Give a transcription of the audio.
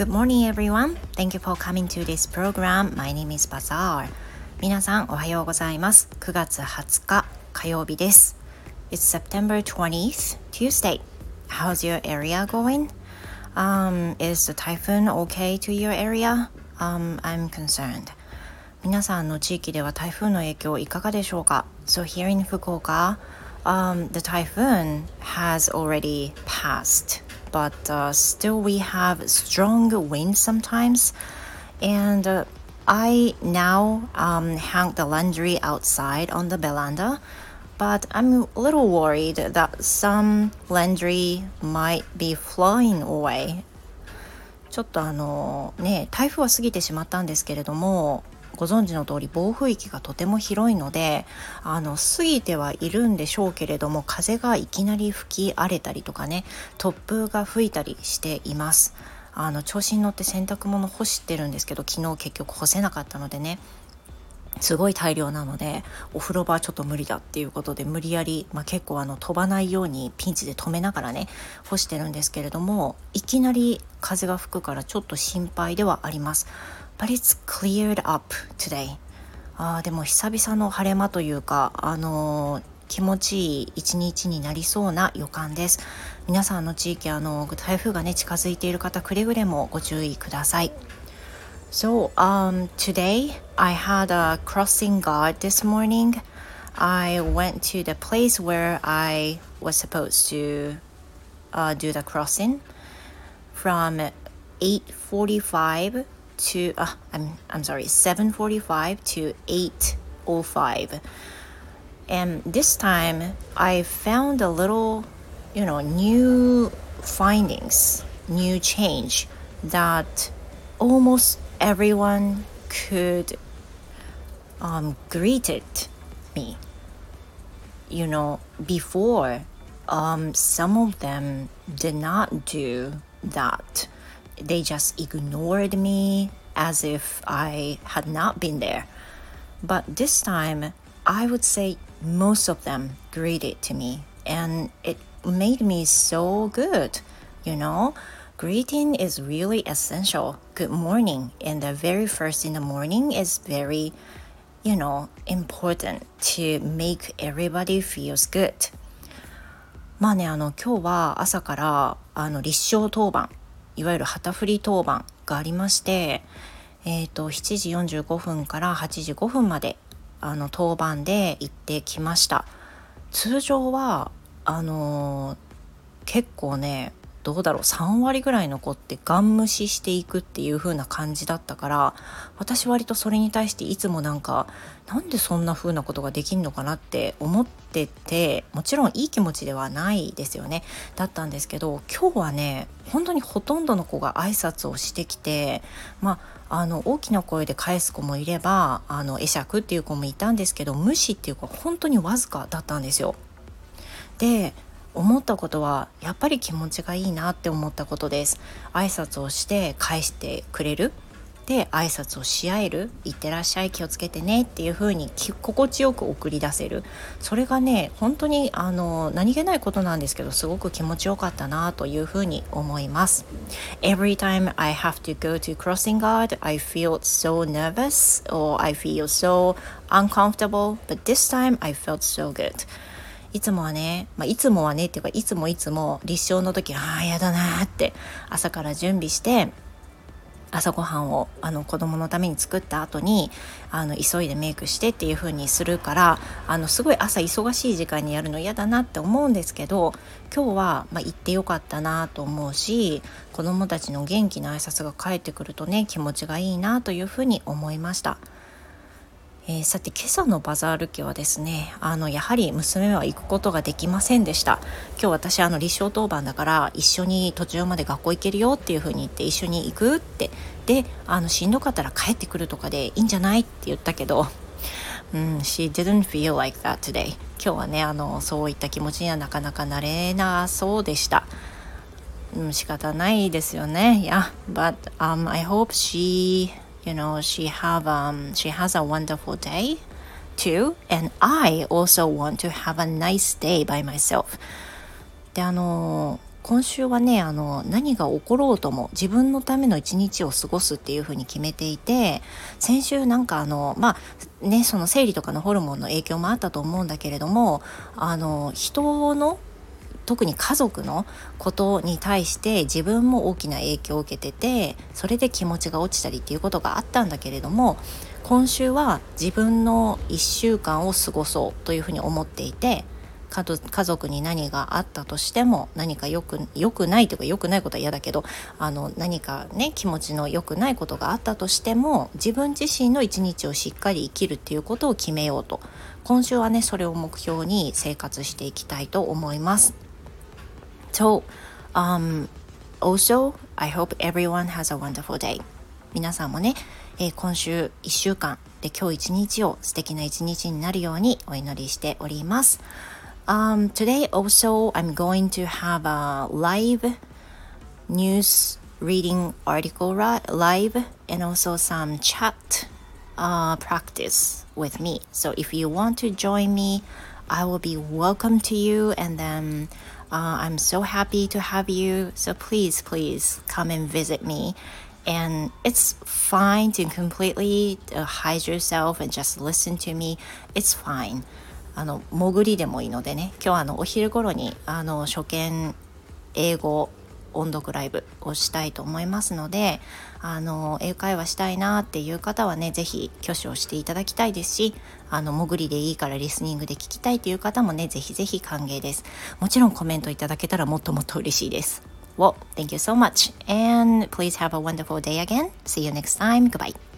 Good morning, everyone. Thank you for coming to this program. My name is Bazaar. 皆さん、おはようございます。9月20日、火曜日です。It's September 20th, Tuesday. How's your area going? Um, is the typhoon okay to your area? Um, I'm concerned. 皆さんの地域では台風の影響いかがでしょうか So here in Fukuoka, um, the typhoon has already passed. but uh, still we have strong winds sometimes. And uh, I now um, hang the laundry outside on the veranda, but I'm a little worried that some laundry might be flying away. ちょっとあのね台風は過ぎてしまったんですけれども ご存知の通り暴風域がとても広いのであの過ぎてはいるんでしょうけれども風がいきなり吹き荒れたりとかね突風が吹いたりしています。あの調子に乗って洗濯物干してるんですけど昨日結局干せなかったのでねすごい大量なのでお風呂場はちょっと無理だっていうことで無理やり、まあ、結構あの飛ばないようにピンチで止めながらね干してるんですけれどもいきなり風が吹くからちょっと心配ではあります。But it's cleared up today. あでも久々の晴れ間というか、あのー、気持ちいい一日になりそうな予感です。皆さんの地域、あの台風がね近づいている方、くれぐれもご注意ください。So, um, today I had a crossing guard this morning. I went to the place where I was supposed to uh, do the crossing from 8:45 to uh, I'm I'm sorry 7:45 to 8:05 and this time I found a little you know new findings new change that almost everyone could um, greeted me. You know before um, some of them did not do that they just ignored me as if I had not been there. But this time, I would say most of them greeted to me, and it made me so good, you know. Greeting is really essential. Good morning, and the very first in the morning is very, you know, important to make everybody feels good. まあね、あの今日は朝からあの立正当番 いわゆる旗振り当番がありまして、えーと、7時45分から8時5分まであの当番で行ってきました。通常はあのー、結構ねどうだろう3割ぐらい残ってガン無視していくっていう風な感じだったから私割とそれに対していつもなんかなんでそんな風なことができんのかなって思っててもちろんいい気持ちではないですよねだったんですけど今日はね本当にほとんどの子が挨拶をしてきてまああの大きな声で返す子もいればあの会釈っていう子もいたんですけど無視っていう子は本当にわずかだったんですよ。で思ったことはやっぱり気持ちがいいなって思ったことです。挨拶をして返してくれる。で挨拶をし合える「いってらっしゃい気をつけてね」っていう風に心地よく送り出せる。それがね本当にあの何気ないことなんですけどすごく気持ちよかったなという風に思います。Every time I have to go to crossing guard I feel so nervous or I feel so uncomfortable but this time I felt so good. いつもはね、まあ、いつもはねっていうかいつもいつも立証の時ああやだなって朝から準備して朝ごはんをあの子供のために作った後にあの急いでメイクしてっていう風にするからあのすごい朝忙しい時間にやるの嫌だなって思うんですけど今日は、まあ、行ってよかったなと思うし子供たちの元気な挨拶が返ってくるとね気持ちがいいなというふうに思いました。えー、さて今朝のバザール家はですねあのやはり娘は行くことができませんでした。今日私あの立正当番だから一緒に途中まで学校行けるよっていう風に言って一緒に行くって。であのしんどかったら帰ってくるとかでいいんじゃないって言ったけどうん、she didn't feel like that today 今日はねあのそういった気持ちにはなかなかなれなそうでした。うん、仕方ないですよね。Yeah, but、um, I hope she you know she have um she has a wonderful day too. And I also want to have a nice day by myself. であの今週はねあの何が起ころうとも自分のための一日を過ごすっていうふうに決めていて先週なんかあのまあねその生理とかのホルモンの影響もあったと思うんだけれどもあの人の特に家族のことに対して自分も大きな影響を受けててそれで気持ちが落ちたりっていうことがあったんだけれども今週は自分の1週間を過ごそうというふうに思っていて家族に何があったとしても何かよくよくないというかよくないことは嫌だけどあの何かね気持ちの良くないことがあったとしても自分自身の一日をしっかり生きるっていうことを決めようと今週はねそれを目標に生活していきたいと思います。So, um, also, I hope everyone has a wonderful day. 皆さんもね、えー、今週1週間で今日一日を素敵な一日になるようにお祈りしております。Um, today also I'm going to have a live news reading article live and also some chat uh, practice with me. So if you want to join me, I will be welcome to you and then uh, I'm so happy to have you. So please, please come and visit me. And it's fine to completely uh, hide yourself and just listen to me. It's fine. あの潜りでもいいのでね今日はあのお昼頃にあの初見英語 音読ライブをしたいと思いますのであの英会話したいなっていう方はね是非挙手をしていただきたいですしあの潜りでいいからリスニングで聞きたいという方もね是非是非歓迎ですもちろんコメントいただけたらもっともっと嬉しいです Well, thank you so much and please have a wonderful day again. See you next time. Goodbye.